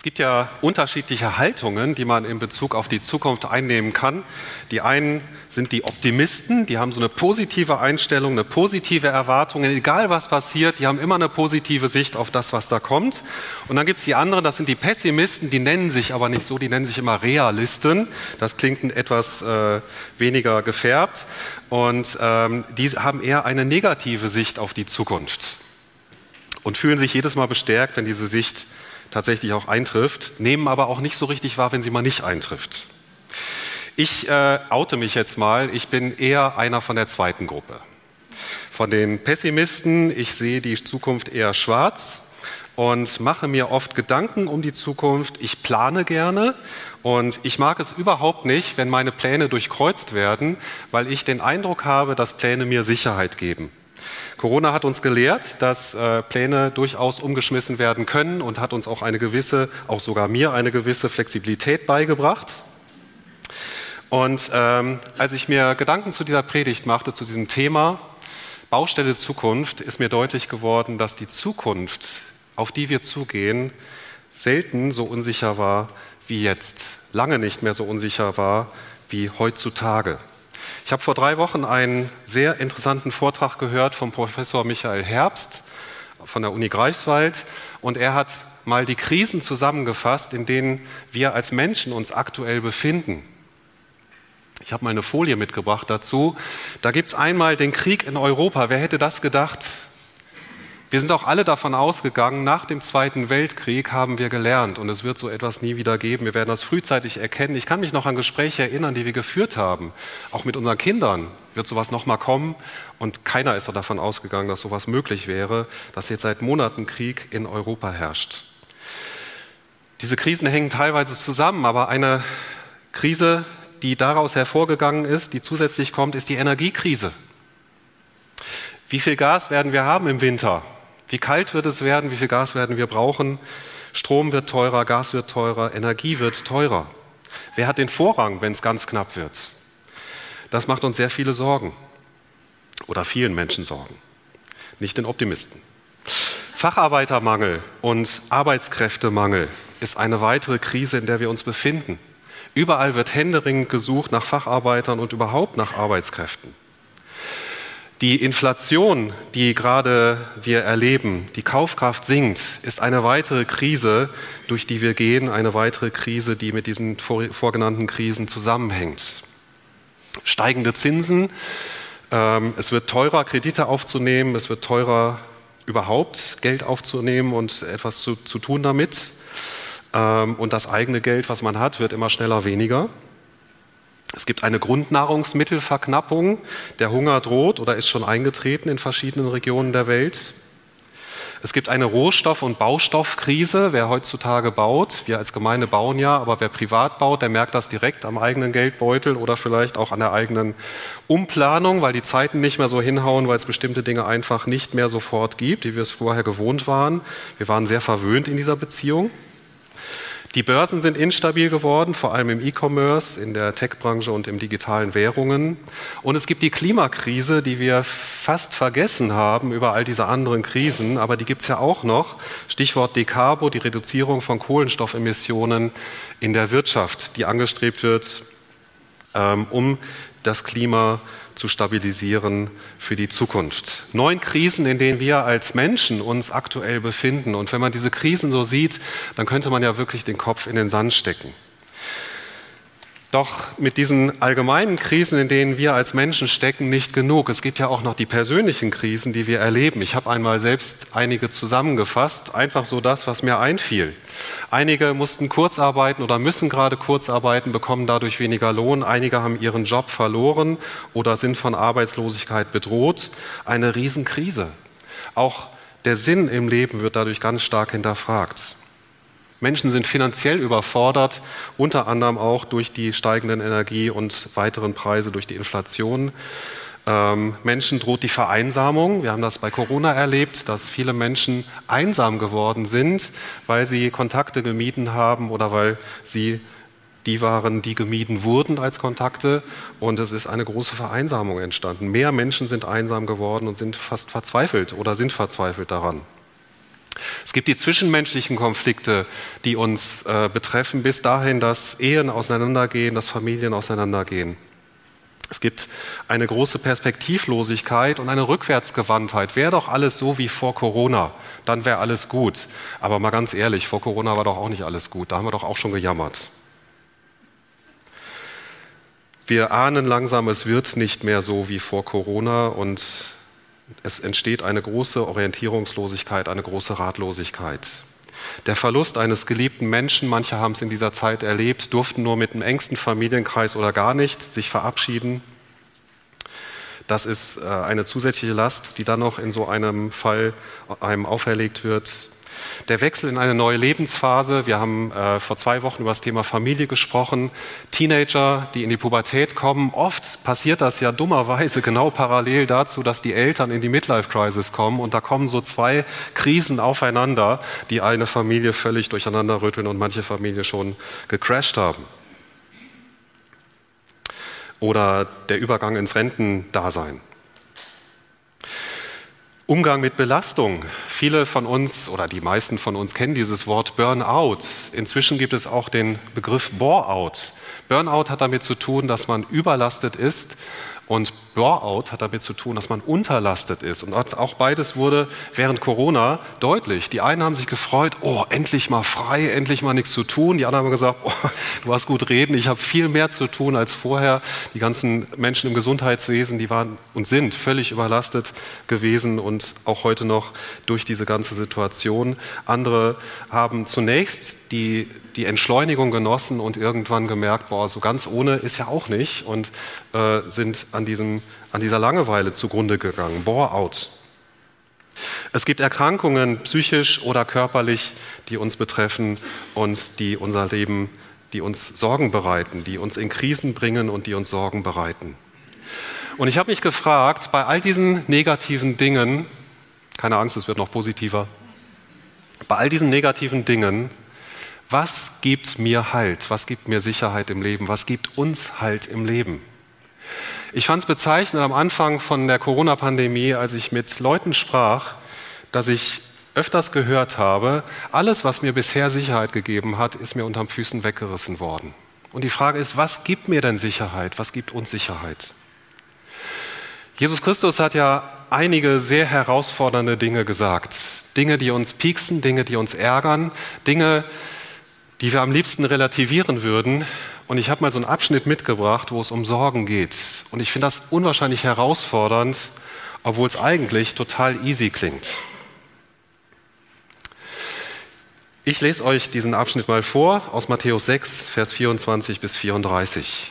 Es gibt ja unterschiedliche Haltungen, die man in Bezug auf die Zukunft einnehmen kann. Die einen sind die Optimisten, die haben so eine positive Einstellung, eine positive Erwartung, egal was passiert, die haben immer eine positive Sicht auf das, was da kommt. Und dann gibt es die anderen, das sind die Pessimisten, die nennen sich aber nicht so, die nennen sich immer Realisten. Das klingt etwas äh, weniger gefärbt. Und ähm, die haben eher eine negative Sicht auf die Zukunft und fühlen sich jedes Mal bestärkt, wenn diese Sicht tatsächlich auch eintrifft, nehmen aber auch nicht so richtig wahr, wenn sie mal nicht eintrifft. Ich äh, oute mich jetzt mal, ich bin eher einer von der zweiten Gruppe. Von den Pessimisten, ich sehe die Zukunft eher schwarz und mache mir oft Gedanken um die Zukunft. Ich plane gerne und ich mag es überhaupt nicht, wenn meine Pläne durchkreuzt werden, weil ich den Eindruck habe, dass Pläne mir Sicherheit geben. Corona hat uns gelehrt, dass äh, Pläne durchaus umgeschmissen werden können und hat uns auch eine gewisse, auch sogar mir eine gewisse Flexibilität beigebracht. Und ähm, als ich mir Gedanken zu dieser Predigt machte, zu diesem Thema Baustelle Zukunft, ist mir deutlich geworden, dass die Zukunft, auf die wir zugehen, selten so unsicher war wie jetzt, lange nicht mehr so unsicher war wie heutzutage. Ich habe vor drei Wochen einen sehr interessanten Vortrag gehört vom Professor Michael Herbst von der Uni Greifswald und er hat mal die Krisen zusammengefasst, in denen wir als Menschen uns aktuell befinden. Ich habe mal eine Folie mitgebracht dazu. Da gibt es einmal den Krieg in Europa. Wer hätte das gedacht? Wir sind auch alle davon ausgegangen, nach dem Zweiten Weltkrieg haben wir gelernt und es wird so etwas nie wieder geben. Wir werden das frühzeitig erkennen. Ich kann mich noch an Gespräche erinnern, die wir geführt haben. Auch mit unseren Kindern wird sowas nochmal kommen und keiner ist davon ausgegangen, dass sowas möglich wäre, dass jetzt seit Monaten Krieg in Europa herrscht. Diese Krisen hängen teilweise zusammen, aber eine Krise, die daraus hervorgegangen ist, die zusätzlich kommt, ist die Energiekrise. Wie viel Gas werden wir haben im Winter? Wie kalt wird es werden? Wie viel Gas werden wir brauchen? Strom wird teurer, Gas wird teurer, Energie wird teurer. Wer hat den Vorrang, wenn es ganz knapp wird? Das macht uns sehr viele Sorgen oder vielen Menschen Sorgen, nicht den Optimisten. Facharbeitermangel und Arbeitskräftemangel ist eine weitere Krise, in der wir uns befinden. Überall wird händeringend gesucht nach Facharbeitern und überhaupt nach Arbeitskräften. Die Inflation, die gerade wir erleben, die Kaufkraft sinkt, ist eine weitere Krise, durch die wir gehen, eine weitere Krise, die mit diesen vorgenannten Krisen zusammenhängt. Steigende Zinsen, ähm, es wird teurer, Kredite aufzunehmen, es wird teurer, überhaupt Geld aufzunehmen und etwas zu, zu tun damit. Ähm, und das eigene Geld, was man hat, wird immer schneller weniger. Es gibt eine Grundnahrungsmittelverknappung. Der Hunger droht oder ist schon eingetreten in verschiedenen Regionen der Welt. Es gibt eine Rohstoff- und Baustoffkrise. Wer heutzutage baut, wir als Gemeinde bauen ja, aber wer privat baut, der merkt das direkt am eigenen Geldbeutel oder vielleicht auch an der eigenen Umplanung, weil die Zeiten nicht mehr so hinhauen, weil es bestimmte Dinge einfach nicht mehr sofort gibt, wie wir es vorher gewohnt waren. Wir waren sehr verwöhnt in dieser Beziehung. Die Börsen sind instabil geworden, vor allem im E-Commerce, in der Tech-Branche und im digitalen Währungen. Und es gibt die Klimakrise, die wir fast vergessen haben über all diese anderen Krisen, aber die gibt es ja auch noch. Stichwort Decarbo, die Reduzierung von Kohlenstoffemissionen in der Wirtschaft, die angestrebt wird, ähm, um das Klima zu stabilisieren für die Zukunft. Neun Krisen, in denen wir als Menschen uns aktuell befinden. Und wenn man diese Krisen so sieht, dann könnte man ja wirklich den Kopf in den Sand stecken. Doch mit diesen allgemeinen Krisen, in denen wir als Menschen stecken, nicht genug. Es gibt ja auch noch die persönlichen Krisen, die wir erleben. Ich habe einmal selbst einige zusammengefasst, einfach so das, was mir einfiel. Einige mussten kurz arbeiten oder müssen gerade kurz arbeiten, bekommen dadurch weniger Lohn. Einige haben ihren Job verloren oder sind von Arbeitslosigkeit bedroht. Eine Riesenkrise. Auch der Sinn im Leben wird dadurch ganz stark hinterfragt. Menschen sind finanziell überfordert, unter anderem auch durch die steigenden Energie- und weiteren Preise durch die Inflation. Ähm, Menschen droht die Vereinsamung. Wir haben das bei Corona erlebt, dass viele Menschen einsam geworden sind, weil sie Kontakte gemieden haben oder weil sie die waren, die gemieden wurden als Kontakte. Und es ist eine große Vereinsamung entstanden. Mehr Menschen sind einsam geworden und sind fast verzweifelt oder sind verzweifelt daran. Es gibt die zwischenmenschlichen Konflikte, die uns äh, betreffen, bis dahin, dass Ehen auseinandergehen, dass Familien auseinandergehen. Es gibt eine große Perspektivlosigkeit und eine Rückwärtsgewandtheit. Wäre doch alles so wie vor Corona, dann wäre alles gut. Aber mal ganz ehrlich, vor Corona war doch auch nicht alles gut. Da haben wir doch auch schon gejammert. Wir ahnen langsam, es wird nicht mehr so wie vor Corona und es entsteht eine große Orientierungslosigkeit, eine große Ratlosigkeit. Der Verlust eines geliebten Menschen, manche haben es in dieser Zeit erlebt, durften nur mit dem engsten Familienkreis oder gar nicht sich verabschieden. Das ist äh, eine zusätzliche Last, die dann noch in so einem Fall einem auferlegt wird der Wechsel in eine neue Lebensphase. Wir haben äh, vor zwei Wochen über das Thema Familie gesprochen. Teenager, die in die Pubertät kommen. Oft passiert das ja dummerweise genau parallel dazu, dass die Eltern in die Midlife-Crisis kommen. Und da kommen so zwei Krisen aufeinander, die eine Familie völlig durcheinander rütteln und manche Familie schon gecrashed haben. Oder der Übergang ins Rentendasein. Umgang mit Belastung. Viele von uns oder die meisten von uns kennen dieses Wort Burnout. Inzwischen gibt es auch den Begriff Boreout. Burnout hat damit zu tun, dass man überlastet ist und Bore-out hat damit zu tun, dass man unterlastet ist. Und auch beides wurde während Corona deutlich. Die einen haben sich gefreut, oh, endlich mal frei, endlich mal nichts zu tun. Die anderen haben gesagt, oh, du hast gut reden, ich habe viel mehr zu tun als vorher. Die ganzen Menschen im Gesundheitswesen, die waren und sind völlig überlastet gewesen und auch heute noch durch diese ganze Situation. Andere haben zunächst die die Entschleunigung genossen und irgendwann gemerkt, boah, so ganz ohne ist ja auch nicht und äh, sind an, diesem, an dieser Langeweile zugrunde gegangen. Bore-out. Es gibt Erkrankungen, psychisch oder körperlich, die uns betreffen und die unser Leben, die uns Sorgen bereiten, die uns in Krisen bringen und die uns Sorgen bereiten. Und ich habe mich gefragt, bei all diesen negativen Dingen, keine Angst, es wird noch positiver, bei all diesen negativen Dingen, was gibt mir Halt? Was gibt mir Sicherheit im Leben? Was gibt uns Halt im Leben? Ich fand es bezeichnend am Anfang von der Corona-Pandemie, als ich mit Leuten sprach, dass ich öfters gehört habe, alles, was mir bisher Sicherheit gegeben hat, ist mir unterm Füßen weggerissen worden. Und die Frage ist, was gibt mir denn Sicherheit? Was gibt uns Sicherheit? Jesus Christus hat ja einige sehr herausfordernde Dinge gesagt. Dinge, die uns pieksen, Dinge, die uns ärgern, Dinge, die wir am liebsten relativieren würden. Und ich habe mal so einen Abschnitt mitgebracht, wo es um Sorgen geht. Und ich finde das unwahrscheinlich herausfordernd, obwohl es eigentlich total easy klingt. Ich lese euch diesen Abschnitt mal vor aus Matthäus 6, Vers 24 bis 34.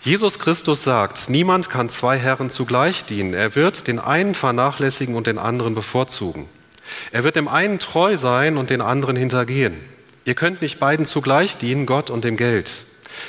Jesus Christus sagt, niemand kann zwei Herren zugleich dienen. Er wird den einen vernachlässigen und den anderen bevorzugen. Er wird dem einen treu sein und den anderen hintergehen. Ihr könnt nicht beiden zugleich dienen, Gott und dem Geld.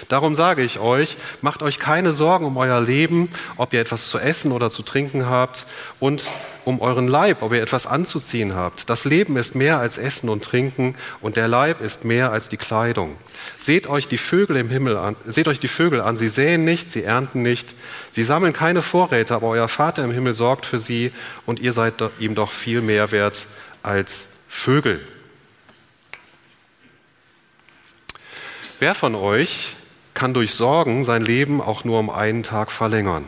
Darum sage ich euch, macht euch keine Sorgen um euer Leben, ob ihr etwas zu essen oder zu trinken habt und um euren Leib, ob ihr etwas anzuziehen habt. Das Leben ist mehr als Essen und Trinken und der Leib ist mehr als die Kleidung. Seht euch die Vögel im Himmel an, seht euch die Vögel an, sie säen nicht, sie ernten nicht, sie sammeln keine Vorräte, aber euer Vater im Himmel sorgt für sie und ihr seid ihm doch viel mehr wert als Vögel. Wer von euch kann durch Sorgen sein Leben auch nur um einen Tag verlängern?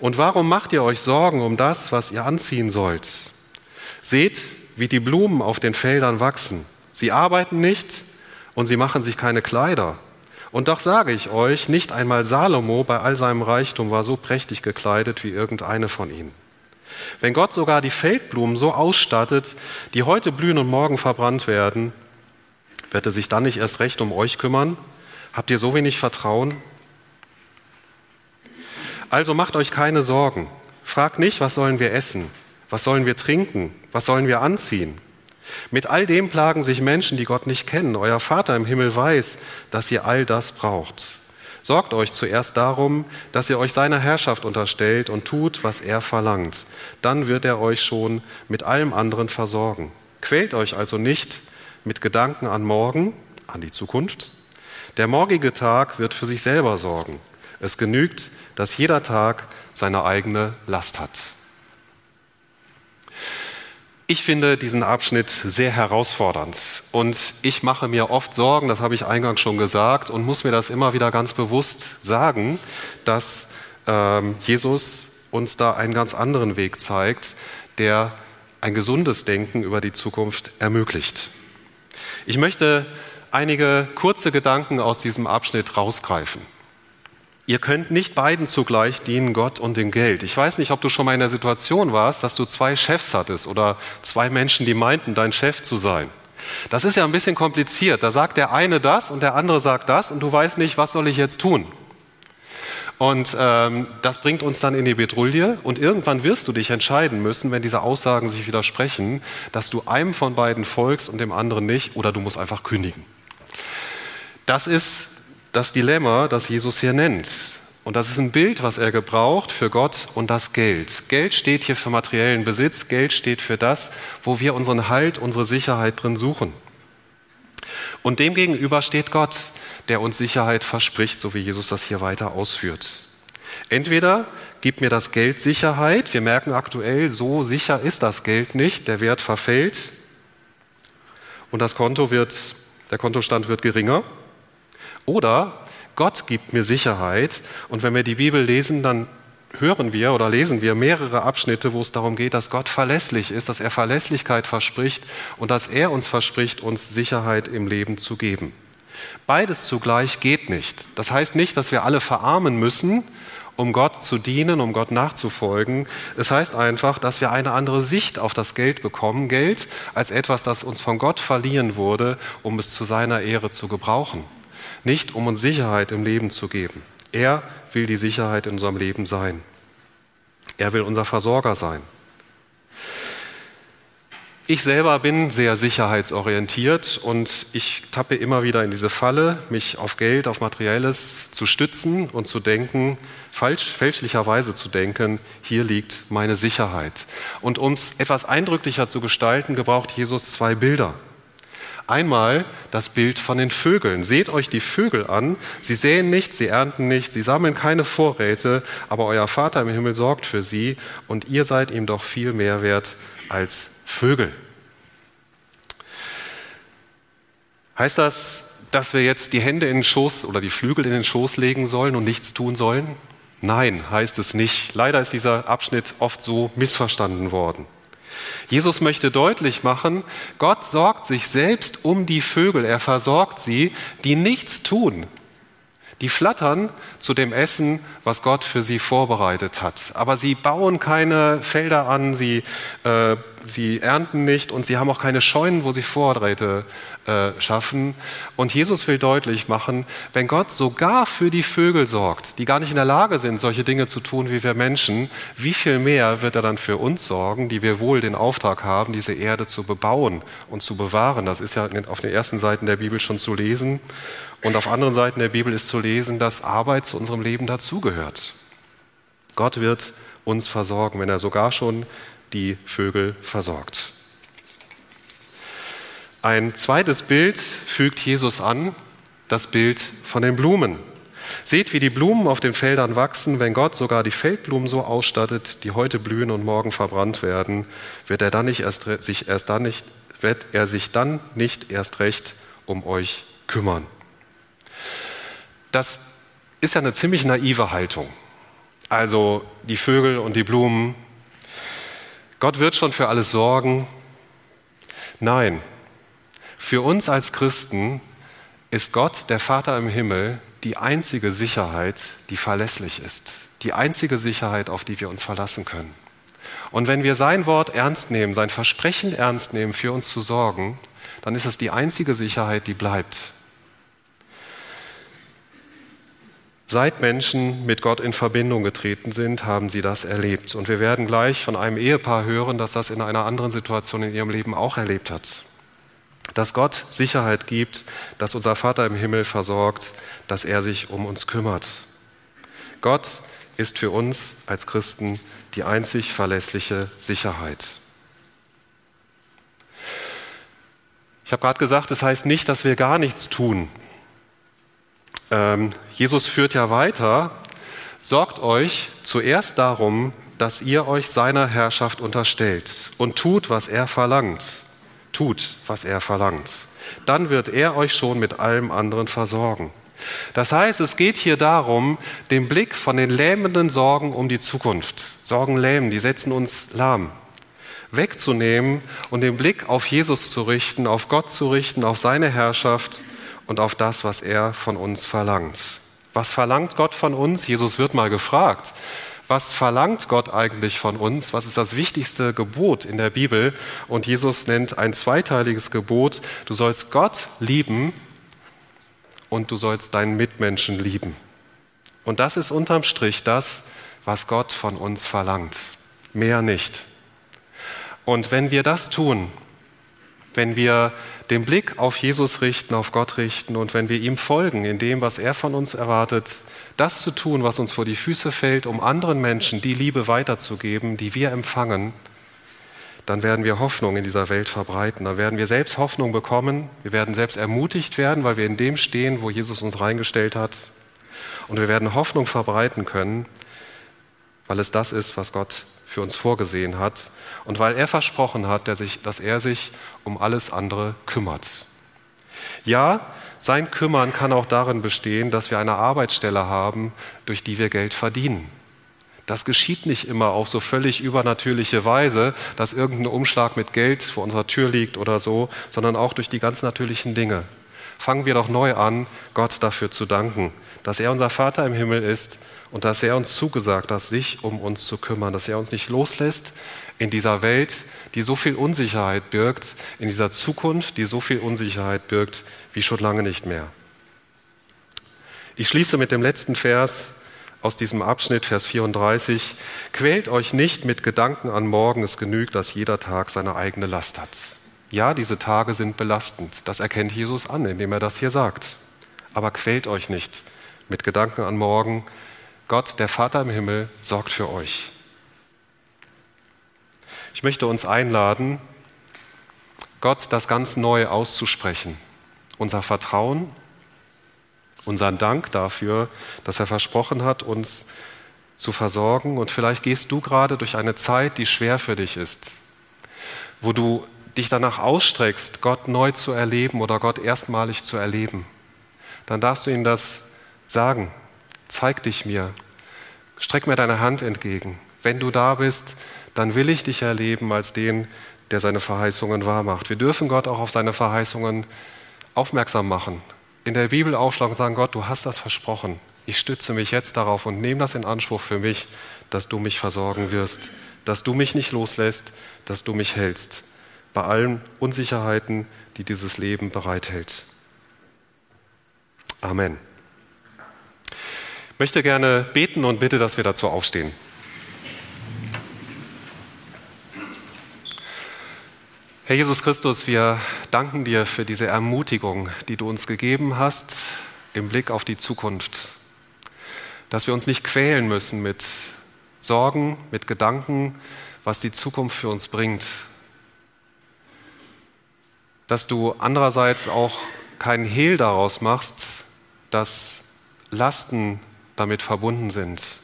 Und warum macht ihr euch Sorgen um das, was ihr anziehen sollt? Seht, wie die Blumen auf den Feldern wachsen. Sie arbeiten nicht und sie machen sich keine Kleider. Und doch sage ich euch, nicht einmal Salomo bei all seinem Reichtum war so prächtig gekleidet wie irgendeine von ihnen. Wenn Gott sogar die Feldblumen so ausstattet, die heute blühen und morgen verbrannt werden, wird er sich dann nicht erst recht um euch kümmern? Habt ihr so wenig Vertrauen? Also macht euch keine Sorgen. Fragt nicht, was sollen wir essen? Was sollen wir trinken? Was sollen wir anziehen? Mit all dem plagen sich Menschen, die Gott nicht kennen. Euer Vater im Himmel weiß, dass ihr all das braucht. Sorgt euch zuerst darum, dass ihr euch seiner Herrschaft unterstellt und tut, was er verlangt. Dann wird er euch schon mit allem anderen versorgen. Quält euch also nicht mit Gedanken an morgen, an die Zukunft. Der morgige Tag wird für sich selber sorgen. Es genügt, dass jeder Tag seine eigene Last hat. Ich finde diesen Abschnitt sehr herausfordernd und ich mache mir oft Sorgen, das habe ich eingangs schon gesagt, und muss mir das immer wieder ganz bewusst sagen, dass ähm, Jesus uns da einen ganz anderen Weg zeigt, der ein gesundes Denken über die Zukunft ermöglicht. Ich möchte einige kurze Gedanken aus diesem Abschnitt rausgreifen. Ihr könnt nicht beiden zugleich dienen, Gott und dem Geld. Ich weiß nicht, ob du schon mal in der Situation warst, dass du zwei Chefs hattest oder zwei Menschen, die meinten, dein Chef zu sein. Das ist ja ein bisschen kompliziert. Da sagt der eine das und der andere sagt das und du weißt nicht, was soll ich jetzt tun. Und ähm, das bringt uns dann in die Bedrulle und irgendwann wirst du dich entscheiden müssen, wenn diese Aussagen sich widersprechen, dass du einem von beiden folgst und dem anderen nicht oder du musst einfach kündigen. Das ist das Dilemma, das Jesus hier nennt. Und das ist ein Bild, was er gebraucht für Gott und das Geld. Geld steht hier für materiellen Besitz, Geld steht für das, wo wir unseren Halt, unsere Sicherheit drin suchen. Und demgegenüber steht Gott, der uns Sicherheit verspricht, so wie Jesus das hier weiter ausführt. Entweder gibt mir das Geld Sicherheit, wir merken aktuell, so sicher ist das Geld nicht, der Wert verfällt und das Konto wird, der Kontostand wird geringer. Oder Gott gibt mir Sicherheit und wenn wir die Bibel lesen, dann hören wir oder lesen wir mehrere Abschnitte, wo es darum geht, dass Gott verlässlich ist, dass er Verlässlichkeit verspricht und dass er uns verspricht, uns Sicherheit im Leben zu geben. Beides zugleich geht nicht. Das heißt nicht, dass wir alle verarmen müssen, um Gott zu dienen, um Gott nachzufolgen. Es heißt einfach, dass wir eine andere Sicht auf das Geld bekommen. Geld als etwas, das uns von Gott verliehen wurde, um es zu seiner Ehre zu gebrauchen. Nicht um uns Sicherheit im Leben zu geben. Er will die Sicherheit in unserem Leben sein. Er will unser Versorger sein. Ich selber bin sehr sicherheitsorientiert und ich tappe immer wieder in diese Falle, mich auf Geld, auf Materielles zu stützen und zu denken, falsch, fälschlicherweise zu denken, hier liegt meine Sicherheit. Und um es etwas eindrücklicher zu gestalten, gebraucht Jesus zwei Bilder. Einmal das Bild von den Vögeln. Seht euch die Vögel an. Sie säen nicht, sie ernten nicht, sie sammeln keine Vorräte, aber euer Vater im Himmel sorgt für sie und ihr seid ihm doch viel mehr wert als Vögel. Heißt das, dass wir jetzt die Hände in den Schoß oder die Flügel in den Schoß legen sollen und nichts tun sollen? Nein, heißt es nicht. Leider ist dieser Abschnitt oft so missverstanden worden. Jesus möchte deutlich machen, Gott sorgt sich selbst um die Vögel, er versorgt sie, die nichts tun, die flattern zu dem Essen, was Gott für sie vorbereitet hat. Aber sie bauen keine Felder an, sie, äh, sie ernten nicht und sie haben auch keine Scheunen, wo sie Vorräte äh, schaffen. Und Jesus will deutlich machen, wenn Gott sogar für die Vögel sorgt, die gar nicht in der Lage sind, solche Dinge zu tun wie wir Menschen, wie viel mehr wird er dann für uns sorgen, die wir wohl den Auftrag haben, diese Erde zu bebauen und zu bewahren. Das ist ja auf den ersten Seiten der Bibel schon zu lesen. Und auf anderen Seiten der Bibel ist zu lesen, dass Arbeit zu unserem Leben dazugehört. Gott wird uns versorgen, wenn er sogar schon die Vögel versorgt. Ein zweites Bild fügt Jesus an, das Bild von den Blumen. Seht, wie die Blumen auf den Feldern wachsen. Wenn Gott sogar die Feldblumen so ausstattet, die heute blühen und morgen verbrannt werden, wird er, dann nicht erst, sich erst dann nicht, wird er sich dann nicht erst recht um euch kümmern. Das ist ja eine ziemlich naive Haltung. Also die Vögel und die Blumen. Gott wird schon für alles sorgen. Nein, für uns als Christen ist Gott, der Vater im Himmel, die einzige Sicherheit, die verlässlich ist. Die einzige Sicherheit, auf die wir uns verlassen können. Und wenn wir sein Wort ernst nehmen, sein Versprechen ernst nehmen, für uns zu sorgen, dann ist es die einzige Sicherheit, die bleibt. Seit Menschen mit Gott in Verbindung getreten sind, haben sie das erlebt. Und wir werden gleich von einem Ehepaar hören, das das in einer anderen Situation in ihrem Leben auch erlebt hat. Dass Gott Sicherheit gibt, dass unser Vater im Himmel versorgt, dass er sich um uns kümmert. Gott ist für uns als Christen die einzig verlässliche Sicherheit. Ich habe gerade gesagt, das heißt nicht, dass wir gar nichts tun. Ähm, Jesus führt ja weiter, sorgt euch zuerst darum, dass ihr euch seiner Herrschaft unterstellt und tut, was er verlangt. Tut, was er verlangt. Dann wird er euch schon mit allem anderen versorgen. Das heißt, es geht hier darum, den Blick von den lähmenden Sorgen um die Zukunft, Sorgen lähmen, die setzen uns lahm, wegzunehmen und den Blick auf Jesus zu richten, auf Gott zu richten, auf seine Herrschaft und auf das, was er von uns verlangt. Was verlangt Gott von uns? Jesus wird mal gefragt. Was verlangt Gott eigentlich von uns? Was ist das wichtigste Gebot in der Bibel? Und Jesus nennt ein zweiteiliges Gebot. Du sollst Gott lieben und du sollst deinen Mitmenschen lieben. Und das ist unterm Strich das, was Gott von uns verlangt. Mehr nicht. Und wenn wir das tun, wenn wir den Blick auf Jesus richten, auf Gott richten und wenn wir ihm folgen in dem, was er von uns erwartet, das zu tun, was uns vor die Füße fällt, um anderen Menschen die Liebe weiterzugeben, die wir empfangen, dann werden wir Hoffnung in dieser Welt verbreiten. Dann werden wir selbst Hoffnung bekommen. Wir werden selbst ermutigt werden, weil wir in dem stehen, wo Jesus uns reingestellt hat. Und wir werden Hoffnung verbreiten können, weil es das ist, was Gott für uns vorgesehen hat und weil er versprochen hat, dass er sich um alles andere kümmert. Ja, sein Kümmern kann auch darin bestehen, dass wir eine Arbeitsstelle haben, durch die wir Geld verdienen. Das geschieht nicht immer auf so völlig übernatürliche Weise, dass irgendein Umschlag mit Geld vor unserer Tür liegt oder so, sondern auch durch die ganz natürlichen Dinge. Fangen wir doch neu an, Gott dafür zu danken, dass er unser Vater im Himmel ist und dass er uns zugesagt hat, sich um uns zu kümmern, dass er uns nicht loslässt in dieser Welt, die so viel Unsicherheit birgt, in dieser Zukunft, die so viel Unsicherheit birgt wie schon lange nicht mehr. Ich schließe mit dem letzten Vers aus diesem Abschnitt, Vers 34. Quält euch nicht mit Gedanken an morgen, es genügt, dass jeder Tag seine eigene Last hat. Ja, diese Tage sind belastend, das erkennt Jesus an, indem er das hier sagt. Aber quält euch nicht mit Gedanken an morgen, Gott, der Vater im Himmel, sorgt für euch. Ich möchte uns einladen, Gott das ganz neu auszusprechen. Unser Vertrauen, unseren Dank dafür, dass er versprochen hat, uns zu versorgen. Und vielleicht gehst du gerade durch eine Zeit, die schwer für dich ist, wo du dich danach ausstreckst, Gott neu zu erleben oder Gott erstmalig zu erleben. Dann darfst du ihm das sagen zeig dich mir, streck mir deine Hand entgegen. Wenn du da bist, dann will ich dich erleben als den, der seine Verheißungen wahrmacht. Wir dürfen Gott auch auf seine Verheißungen aufmerksam machen. In der Bibel aufschlagen und sagen, Gott, du hast das versprochen. Ich stütze mich jetzt darauf und nehme das in Anspruch für mich, dass du mich versorgen wirst, dass du mich nicht loslässt, dass du mich hältst. Bei allen Unsicherheiten, die dieses Leben bereithält. Amen möchte gerne beten und bitte, dass wir dazu aufstehen. Herr Jesus Christus, wir danken dir für diese Ermutigung, die du uns gegeben hast im Blick auf die Zukunft. Dass wir uns nicht quälen müssen mit Sorgen, mit Gedanken, was die Zukunft für uns bringt. Dass du andererseits auch keinen Hehl daraus machst, dass Lasten damit verbunden sind,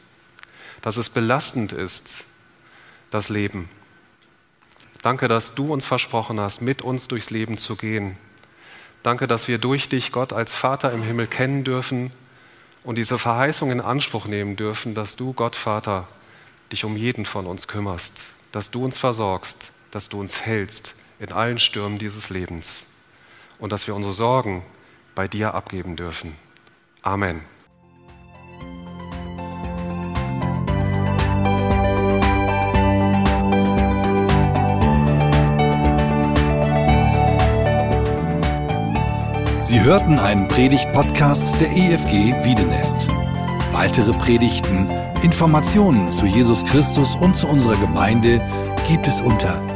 dass es belastend ist, das Leben. Danke, dass du uns versprochen hast, mit uns durchs Leben zu gehen. Danke, dass wir durch dich Gott als Vater im Himmel kennen dürfen und diese Verheißung in Anspruch nehmen dürfen, dass du, Gott Vater, dich um jeden von uns kümmerst, dass du uns versorgst, dass du uns hältst in allen Stürmen dieses Lebens und dass wir unsere Sorgen bei dir abgeben dürfen. Amen. Sie hörten einen Predigt-Podcast der EFG Wiedenest. Weitere Predigten, Informationen zu Jesus Christus und zu unserer Gemeinde gibt es unter